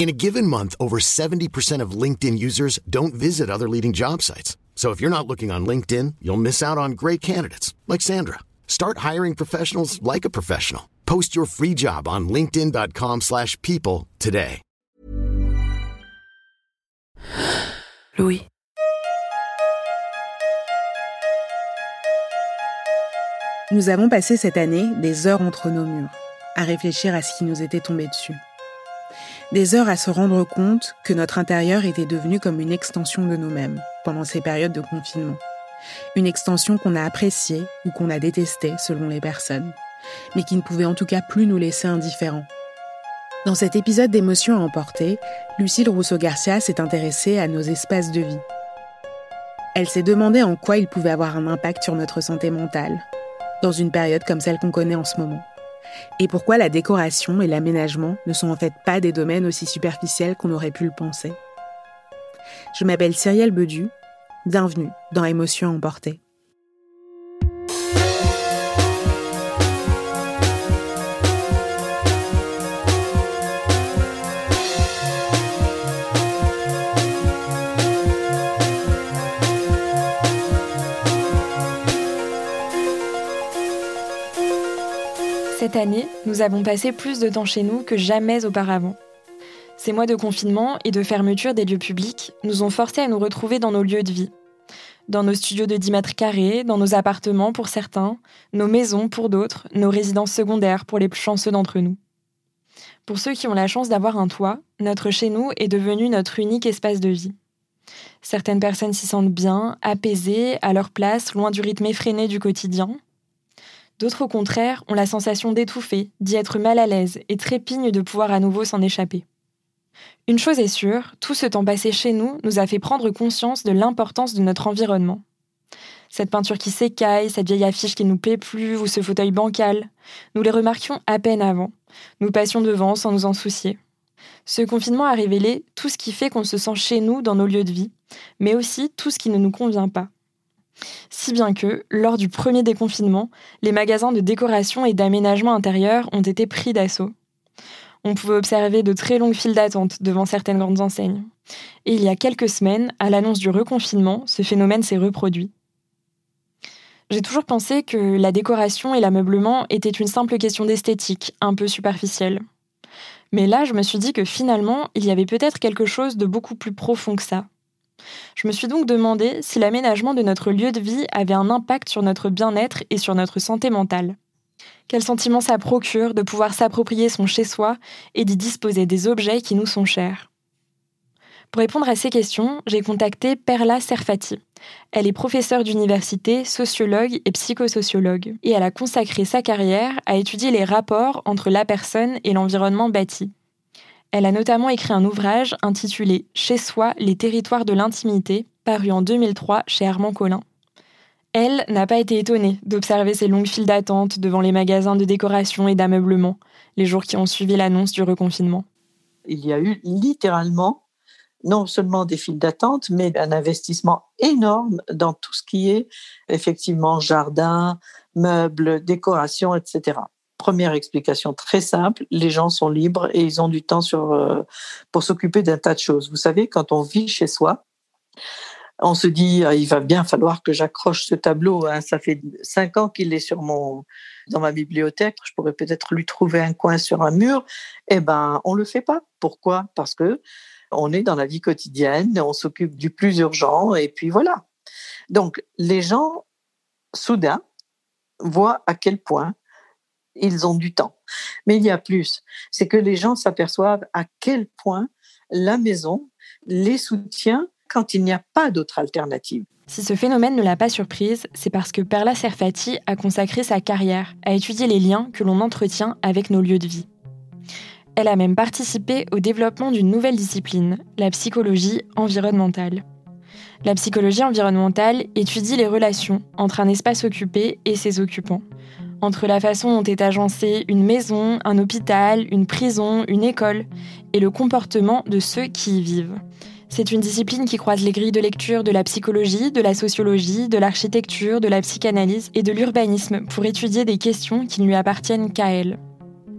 In a given month, over 70% of LinkedIn users don't visit other leading job sites. So if you're not looking on LinkedIn, you'll miss out on great candidates like Sandra. Start hiring professionals like a professional. Post your free job on linkedin.com/people today. Louis. Nous avons passé cette année des heures entre nos murs, à réfléchir à ce qui nous était tombé dessus. Des heures à se rendre compte que notre intérieur était devenu comme une extension de nous-mêmes pendant ces périodes de confinement. Une extension qu'on a appréciée ou qu'on a détestée selon les personnes, mais qui ne pouvait en tout cas plus nous laisser indifférents. Dans cet épisode d'émotions à emporter, Lucille Rousseau-Garcia s'est intéressée à nos espaces de vie. Elle s'est demandé en quoi ils pouvaient avoir un impact sur notre santé mentale, dans une période comme celle qu'on connaît en ce moment et pourquoi la décoration et l'aménagement ne sont en fait pas des domaines aussi superficiels qu'on aurait pu le penser? Je m'appelle Cyrielle Bedu, bienvenue dans Émotions emportées. Cette année, nous avons passé plus de temps chez nous que jamais auparavant. Ces mois de confinement et de fermeture des lieux publics nous ont forcés à nous retrouver dans nos lieux de vie. Dans nos studios de 10 mètres carrés, dans nos appartements pour certains, nos maisons pour d'autres, nos résidences secondaires pour les plus chanceux d'entre nous. Pour ceux qui ont la chance d'avoir un toit, notre chez nous est devenu notre unique espace de vie. Certaines personnes s'y sentent bien, apaisées, à leur place, loin du rythme effréné du quotidien, D'autres, au contraire, ont la sensation d'étouffer, d'y être mal à l'aise et trépignent de pouvoir à nouveau s'en échapper. Une chose est sûre, tout ce temps passé chez nous nous a fait prendre conscience de l'importance de notre environnement. Cette peinture qui s'écaille, cette vieille affiche qui ne nous plaît plus ou ce fauteuil bancal, nous les remarquions à peine avant. Nous passions devant sans nous en soucier. Ce confinement a révélé tout ce qui fait qu'on se sent chez nous dans nos lieux de vie, mais aussi tout ce qui ne nous convient pas. Si bien que, lors du premier déconfinement, les magasins de décoration et d'aménagement intérieur ont été pris d'assaut. On pouvait observer de très longues files d'attente devant certaines grandes enseignes. Et il y a quelques semaines, à l'annonce du reconfinement, ce phénomène s'est reproduit. J'ai toujours pensé que la décoration et l'ameublement étaient une simple question d'esthétique, un peu superficielle. Mais là, je me suis dit que finalement, il y avait peut-être quelque chose de beaucoup plus profond que ça. Je me suis donc demandé si l'aménagement de notre lieu de vie avait un impact sur notre bien-être et sur notre santé mentale. Quel sentiment ça procure de pouvoir s'approprier son chez-soi et d'y disposer des objets qui nous sont chers? Pour répondre à ces questions, j'ai contacté Perla Serfati. Elle est professeure d'université, sociologue et psychosociologue, et elle a consacré sa carrière à étudier les rapports entre la personne et l'environnement bâti. Elle a notamment écrit un ouvrage intitulé Chez soi, les territoires de l'intimité, paru en 2003 chez Armand Collin. Elle n'a pas été étonnée d'observer ces longues files d'attente devant les magasins de décoration et d'ameublement les jours qui ont suivi l'annonce du reconfinement. Il y a eu littéralement non seulement des files d'attente, mais un investissement énorme dans tout ce qui est effectivement jardin, meubles, décoration, etc. Première explication très simple, les gens sont libres et ils ont du temps euh, pour s'occuper d'un tas de choses. Vous savez, quand on vit chez soi, on se dit ah, il va bien falloir que j'accroche ce tableau. Hein. Ça fait cinq ans qu'il est sur mon dans ma bibliothèque. Je pourrais peut-être lui trouver un coin sur un mur. Eh ben, on le fait pas. Pourquoi? Parce que on est dans la vie quotidienne, on s'occupe du plus urgent et puis voilà. Donc les gens soudain voient à quel point ils ont du temps. Mais il y a plus, c'est que les gens s'aperçoivent à quel point la maison les soutient quand il n'y a pas d'autre alternative. Si ce phénomène ne l'a pas surprise, c'est parce que Perla Serfati a consacré sa carrière à étudier les liens que l'on entretient avec nos lieux de vie. Elle a même participé au développement d'une nouvelle discipline, la psychologie environnementale. La psychologie environnementale étudie les relations entre un espace occupé et ses occupants, entre la façon dont est agencée une maison, un hôpital, une prison, une école, et le comportement de ceux qui y vivent. C'est une discipline qui croise les grilles de lecture de la psychologie, de la sociologie, de l'architecture, de la psychanalyse et de l'urbanisme pour étudier des questions qui ne lui appartiennent qu'à elle.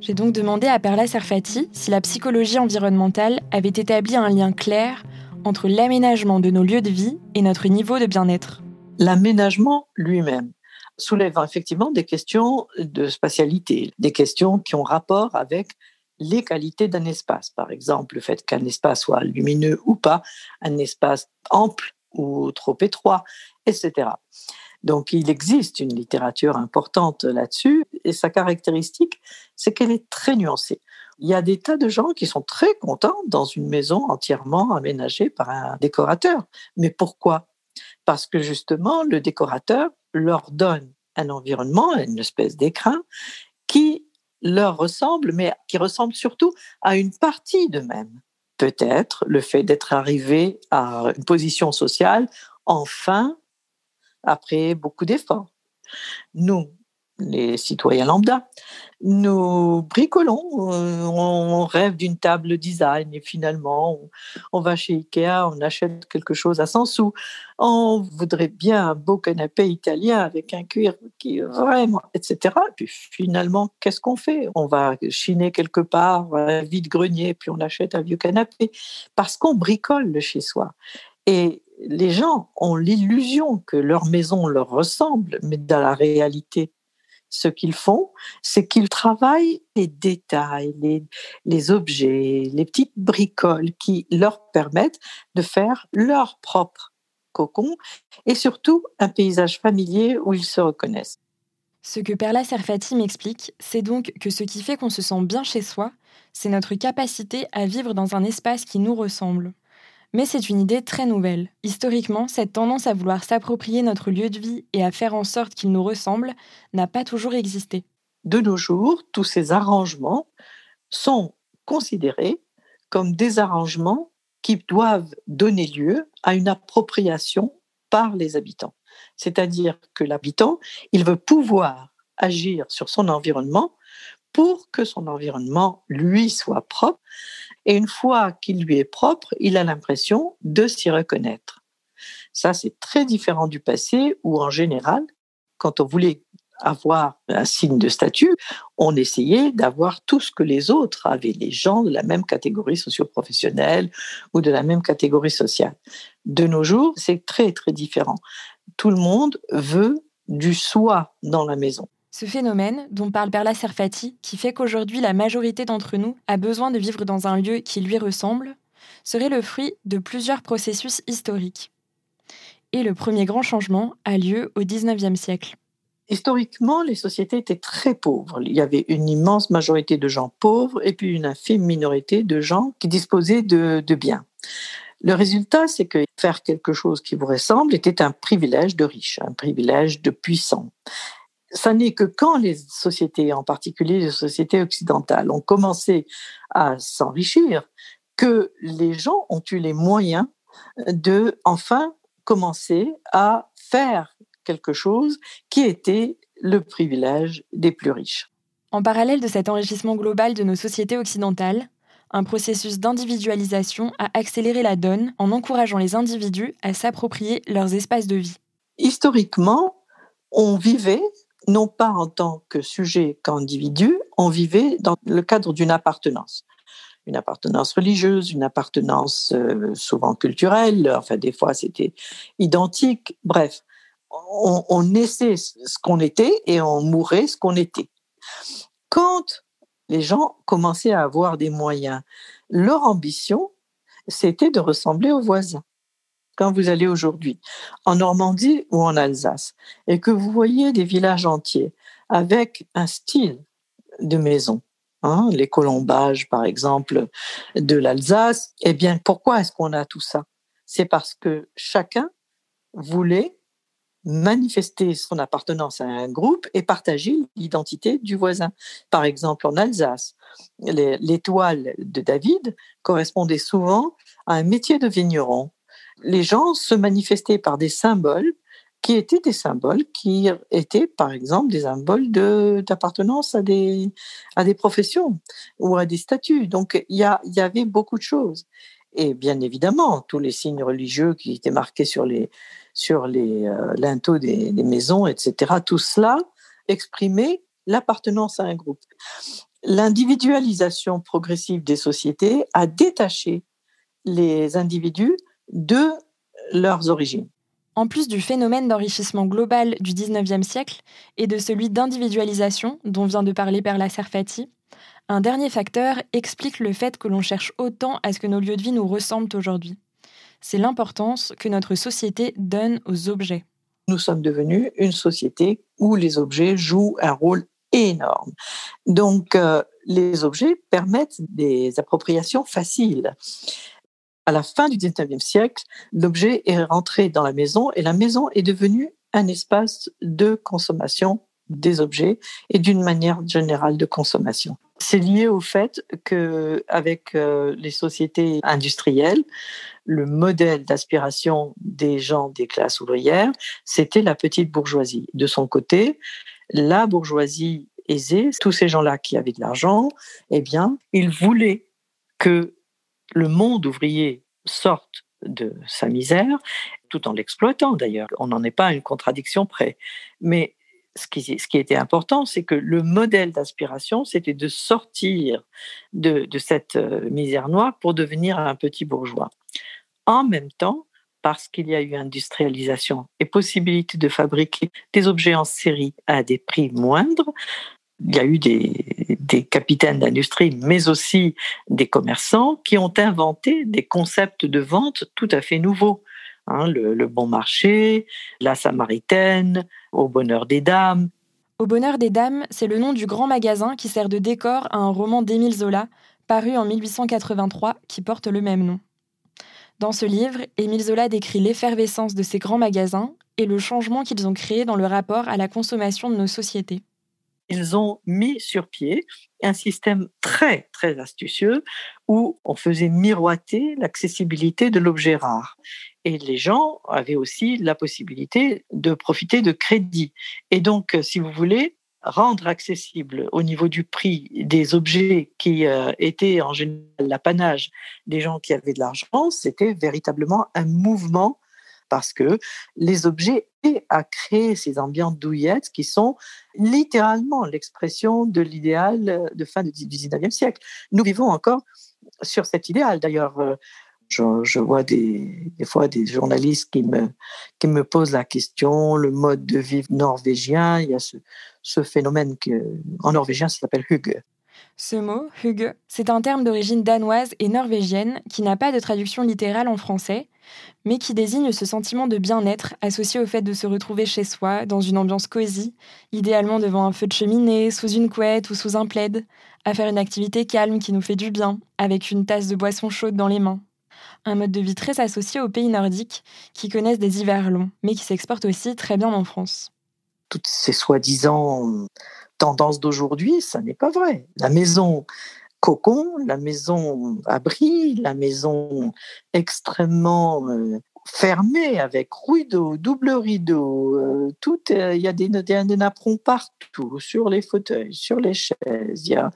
J'ai donc demandé à Perla Serfati si la psychologie environnementale avait établi un lien clair entre l'aménagement de nos lieux de vie et notre niveau de bien-être. L'aménagement lui-même soulève effectivement des questions de spatialité, des questions qui ont rapport avec les qualités d'un espace. Par exemple, le fait qu'un espace soit lumineux ou pas, un espace ample ou trop étroit, etc. Donc il existe une littérature importante là-dessus et sa caractéristique, c'est qu'elle est très nuancée. Il y a des tas de gens qui sont très contents dans une maison entièrement aménagée par un décorateur. Mais pourquoi? Parce que justement, le décorateur leur donne un environnement, une espèce d'écrin qui leur ressemble, mais qui ressemble surtout à une partie d'eux-mêmes. Peut-être le fait d'être arrivé à une position sociale, enfin, après beaucoup d'efforts. Nous, les citoyens lambda. Nous bricolons, euh, on rêve d'une table design et finalement on, va chez Ikea, on achète quelque chose à 100 sous. On voudrait bien un beau canapé italien avec un cuir qui vraiment, etc. Puis finalement, qu'est-ce qu'on fait? On va chiner quelque part un vide-grenier, puis on achète un vieux canapé parce qu'on bricole le chez soi. Et les gens ont l'illusion que leur maison leur ressemble, mais dans la réalité, ce qu'ils font, c'est qu'ils travaillent les détails, les, objets, les petites bricoles qui leur permettent de faire leur propre cocon et surtout un paysage familier où ils se reconnaissent. Ce que Perla Serfati m'explique, c'est donc que ce qui fait qu'on se sent bien chez soi, c'est notre capacité à vivre dans un espace qui nous ressemble. Mais c'est une idée très nouvelle. Historiquement, cette tendance à vouloir s'approprier notre lieu de vie et à faire en sorte qu'il nous ressemble n'a pas toujours existé. De nos jours, tous ces arrangements sont considérés comme des arrangements qui doivent donner lieu à une appropriation par les habitants. C'est-à-dire que l'habitant, il veut pouvoir agir sur son environnement pour que son environnement, lui, soit propre et une fois qu'il lui est propre, il a l'impression de s'y reconnaître. Ça, c'est très différent du passé où, en général, quand on voulait avoir un signe de statut, on essayait d'avoir tout ce que les autres avaient, les gens de la même catégorie socio-professionnelle ou de la même catégorie sociale. De nos jours, c'est très, très différent. Tout le monde veut du soi dans la maison. Ce phénomène, dont parle Perla Serfati, qui fait qu'aujourd'hui la majorité d'entre nous a besoin de vivre dans un lieu qui lui ressemble, serait le fruit de plusieurs processus historiques. Et le premier grand changement a lieu au XIXe siècle. Historiquement, les sociétés étaient très pauvres. Il y avait une immense majorité de gens pauvres et puis une infime minorité de gens qui disposaient de, de biens. Le résultat, c'est que faire quelque chose qui vous ressemble était un privilège de riches, un privilège de puissants ça n'est que quand les sociétés, en particulier les sociétés occidentales, ont commencé à s'enrichir que les gens ont eu les moyens de enfin commencer à faire quelque chose qui était le privilège des plus riches. En parallèle de cet enrichissement global de nos sociétés occidentales, un processus d'individualisation a accéléré la donne en encourageant les individus à s'approprier leurs espaces de vie. Historiquement, on vivait non pas en tant que sujet qu'individu, on vivait dans le cadre d'une appartenance. Une appartenance religieuse, une appartenance euh, souvent culturelle, enfin des fois c'était identique, bref, on, on naissait ce qu'on était et on mourait ce qu'on était. Quand les gens commençaient à avoir des moyens, leur ambition, c'était de ressembler aux voisins quand vous allez aujourd'hui en Normandie ou en Alsace et que vous voyez des villages entiers avec un style de maison, hein, les colombages par exemple de l'Alsace, eh bien pourquoi est-ce qu'on a tout ça? C'est parce que chacun voulait manifester son appartenance à un groupe et partager l'identité du voisin. Par exemple, en Alsace, l'étoile de David correspondait souvent à un métier de vigneron. Les gens se manifestaient par des symboles qui étaient des symboles qui étaient, par exemple, des symboles d'appartenance à des, à des professions ou à des statuts. Donc, il y, y avait beaucoup de choses. Et bien évidemment, tous les signes religieux qui étaient marqués sur les, sur les euh, linteaux des, des, maisons, etc., tout cela exprimait l'appartenance à un groupe. L'individualisation progressive des sociétés a détaché les individus de leurs origines. En plus du phénomène d'enrichissement global du 19e siècle et de celui d'individualisation dont vient de parler Perla Serfati, un dernier facteur explique le fait que l'on cherche autant à ce que nos lieux de vie nous ressemblent aujourd'hui. C'est l'importance que notre société donne aux objets. Nous sommes devenus une société où les objets jouent un rôle énorme. Donc, euh, les objets permettent des appropriations faciles à la fin du 19e siècle, l'objet est rentré dans la maison et la maison est devenue un espace de consommation des objets et d'une manière générale de consommation. C'est lié au fait que avec euh, les sociétés industrielles, le modèle d'aspiration des gens des classes ouvrières, c'était la petite bourgeoisie. De son côté, la bourgeoisie aisée, tous ces gens-là qui avaient de l'argent, eh bien, ils voulaient que le monde ouvrier sorte de sa misère, tout en l'exploitant d'ailleurs. On n'en est pas à une contradiction près. Mais ce qui, était important, c'est que le modèle d'aspiration, c'était de sortir de, de cette euh, misère noire pour devenir un petit bourgeois. En même temps, parce qu'il y a eu industrialisation et possibilité de fabriquer des objets en série à des prix moindres, il y a eu des, capitaines d'industrie, mais aussi des commerçants qui ont inventé des concepts de vente tout à fait nouveaux. Hein, le, bon marché, la samaritaine, au bonheur des dames. Au bonheur des dames, c'est le nom du grand magasin qui sert de décor à un roman d'Émile Zola, paru en 1883, qui porte le même nom. Dans ce livre, Émile Zola décrit l'effervescence de ces grands magasins et le changement qu'ils ont créé dans le rapport à la consommation de nos sociétés ils ont mis sur pied un système très, très astucieux où on faisait miroiter l'accessibilité de l'objet rare. Et les gens avaient aussi la possibilité de profiter de crédit. Et donc, si vous voulez, rendre accessible au niveau du prix des objets qui euh, étaient en général l'apanage des gens qui avaient de l'argent, c'était véritablement un mouvement parce que les objets à créer ces ambiances douillettes qui sont littéralement l'expression de l'idéal de fin du 19e siècle. Nous vivons encore sur cet idéal. D'ailleurs, euh, je, vois des, fois des journalistes qui me, qui me posent la question, le mode de vie norvégien, il y a ce, phénomène que, en norvégien, ça s'appelle hygge. Ce mot, hygge, c'est un terme d'origine danoise et norvégienne qui n'a pas de traduction littérale en français, mais qui désigne ce sentiment de bien-être associé au fait de se retrouver chez soi, dans une ambiance cosy, idéalement devant un feu de cheminée, sous une couette ou sous un plaid, à faire une activité calme qui nous fait du bien, avec une tasse de boisson chaude dans les mains. Un mode de vie très associé aux pays nordiques, qui connaissent des hivers longs, mais qui s'exportent aussi très bien en France. Toutes ces soi-disant tendances d'aujourd'hui, ça n'est pas vrai. La maison cocon, la maison abri, la maison extrêmement euh, fermée avec rideau, double rideau, euh, tout, euh, il y a des, des, napperons partout, sur les fauteuils, sur les chaises, il y a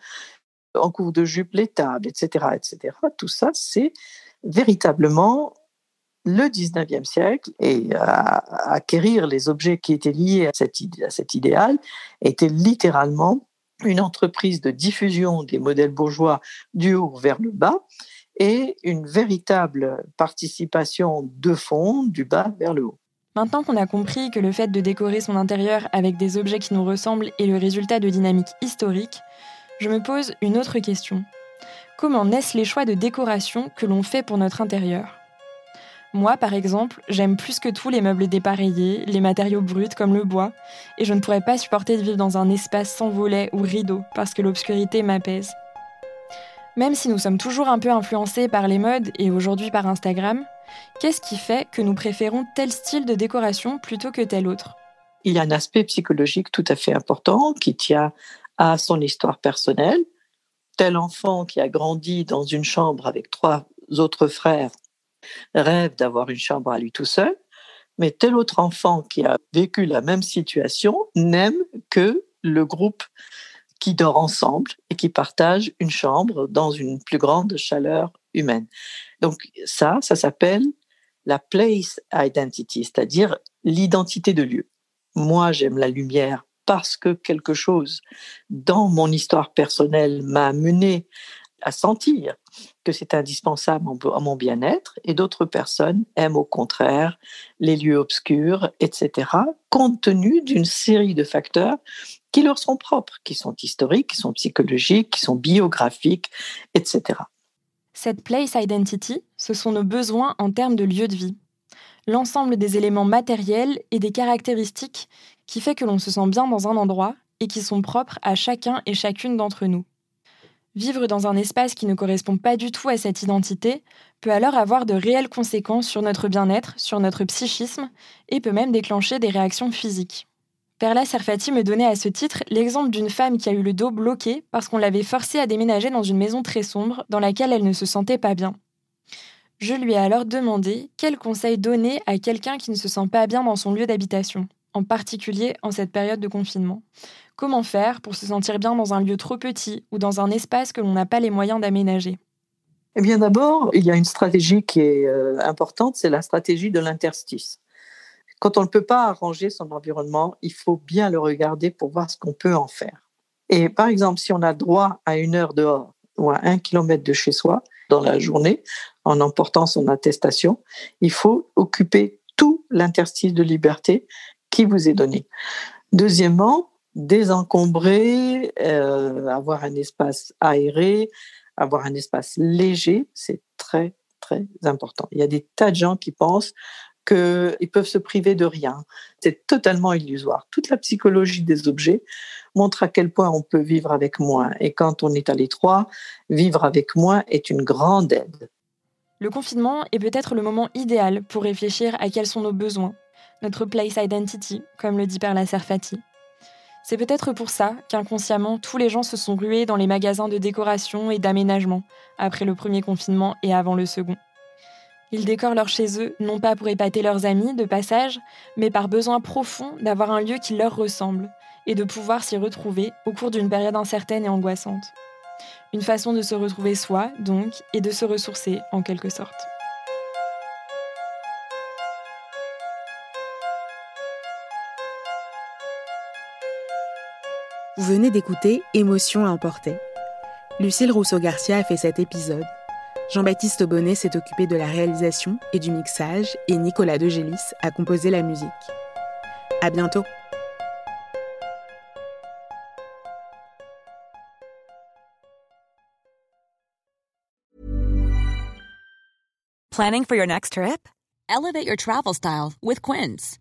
en cours de jupe les tables, etc., etc. Tout ça, c'est véritablement le 19e siècle et acquérir les objets qui étaient liés à, à cet idéal était littéralement une entreprise de diffusion des modèles bourgeois du haut vers le bas et une véritable participation de fond du bas vers le haut. Maintenant qu'on a compris que le fait de décorer son intérieur avec des objets qui nous ressemblent est le résultat de dynamiques historiques, je me pose une autre question. Comment naissent les choix de décoration que l'on fait pour notre intérieur? Moi, par exemple, j'aime plus que tout les meubles dépareillés, les matériaux bruts comme le bois, et je ne pourrais pas supporter de vivre dans un espace sans volets ou rideaux parce que l'obscurité m'apaise. Même si nous sommes toujours un peu influencés par les modes et aujourd'hui par Instagram, Qu'est-ce qui fait que nous préférons tel style de décoration plutôt que tel autre? Il y a un aspect psychologique tout à fait important qui tient à son histoire personnelle. Tel enfant qui a grandi dans une chambre avec trois autres frères rêve d'avoir une chambre à lui tout seul, mais tel autre enfant qui a vécu la même situation n'aime que le groupe qui dort ensemble et qui partage une chambre dans une plus grande chaleur humaine. Donc ça, ça s'appelle la place identity, c'est-à-dire l'identité de lieu. Moi, j'aime la lumière parce que quelque chose dans mon histoire personnelle m'a mené à sentir que c'est indispensable à mon bien-être et d'autres personnes aiment au contraire les lieux obscurs, etc., compte tenu d'une série de facteurs qui leur sont propres, qui sont historiques, qui sont psychologiques, qui sont biographiques, etc. Cette place identity, ce sont nos besoins en termes de lieu de vie. L'ensemble des éléments matériels et des caractéristiques qui fait que l'on se sent bien dans un endroit et qui sont propres à chacun et chacune d'entre nous. Vivre dans un espace qui ne correspond pas du tout à cette identité peut alors avoir de réelles conséquences sur notre bien-être, sur notre psychisme, et peut même déclencher des réactions physiques. Perla Serfati me donnait à ce titre l'exemple d'une femme qui a eu le dos bloqué parce qu'on l'avait forcée à déménager dans une maison très sombre dans laquelle elle ne se sentait pas bien. Je lui ai alors demandé quel conseil donner à quelqu'un qui ne se sent pas bien dans son lieu d'habitation, en particulier en cette période de confinement. Comment faire pour se sentir bien dans un lieu trop petit ou dans un espace que l'on n'a pas les moyens d'aménager? Eh bien d'abord, il y a une stratégie qui est euh, importante, c'est la stratégie de l'interstice. Quand on ne peut pas arranger son environnement, il faut bien le regarder pour voir ce qu'on peut en faire. Et par exemple, si on a droit à une heure dehors ou à un kilomètre de chez soi dans la journée, en emportant son attestation, il faut occuper tout l'interstice de liberté qui vous est donné. Deuxièmement, désencombrer, euh, avoir un espace aéré, avoir un espace léger, c'est très, très important. Il y a des tas de gens qui pensent qu'ils peuvent se priver de rien. C'est totalement illusoire. Toute la psychologie des objets montre à quel point on peut vivre avec moins. Et quand on est à l'étroit, vivre avec moins est une grande aide. Le confinement est peut-être le moment idéal pour réfléchir à quels sont nos besoins, notre place identity, comme le dit Perla Serfati. C'est peut-être pour ça qu'inconsciemment, tous les gens se sont rués dans les magasins de décoration et d'aménagement, après le premier confinement et avant le second. Ils décorent leur chez eux, non pas pour épater leurs amis de passage, mais par besoin profond d'avoir un lieu qui leur ressemble, et de pouvoir s'y retrouver au cours d'une période incertaine et angoissante. Une façon de se retrouver soi, donc, et de se ressourcer en quelque sorte. Vous venez d'écouter Émotion à emporter. Lucille Rousseau-Garcia a fait cet épisode. Jean-Baptiste Bonnet s'est occupé de la réalisation et du mixage et Nicolas Degélis a composé la musique. À bientôt! Planning for your next trip? Elevate your travel style with Quince.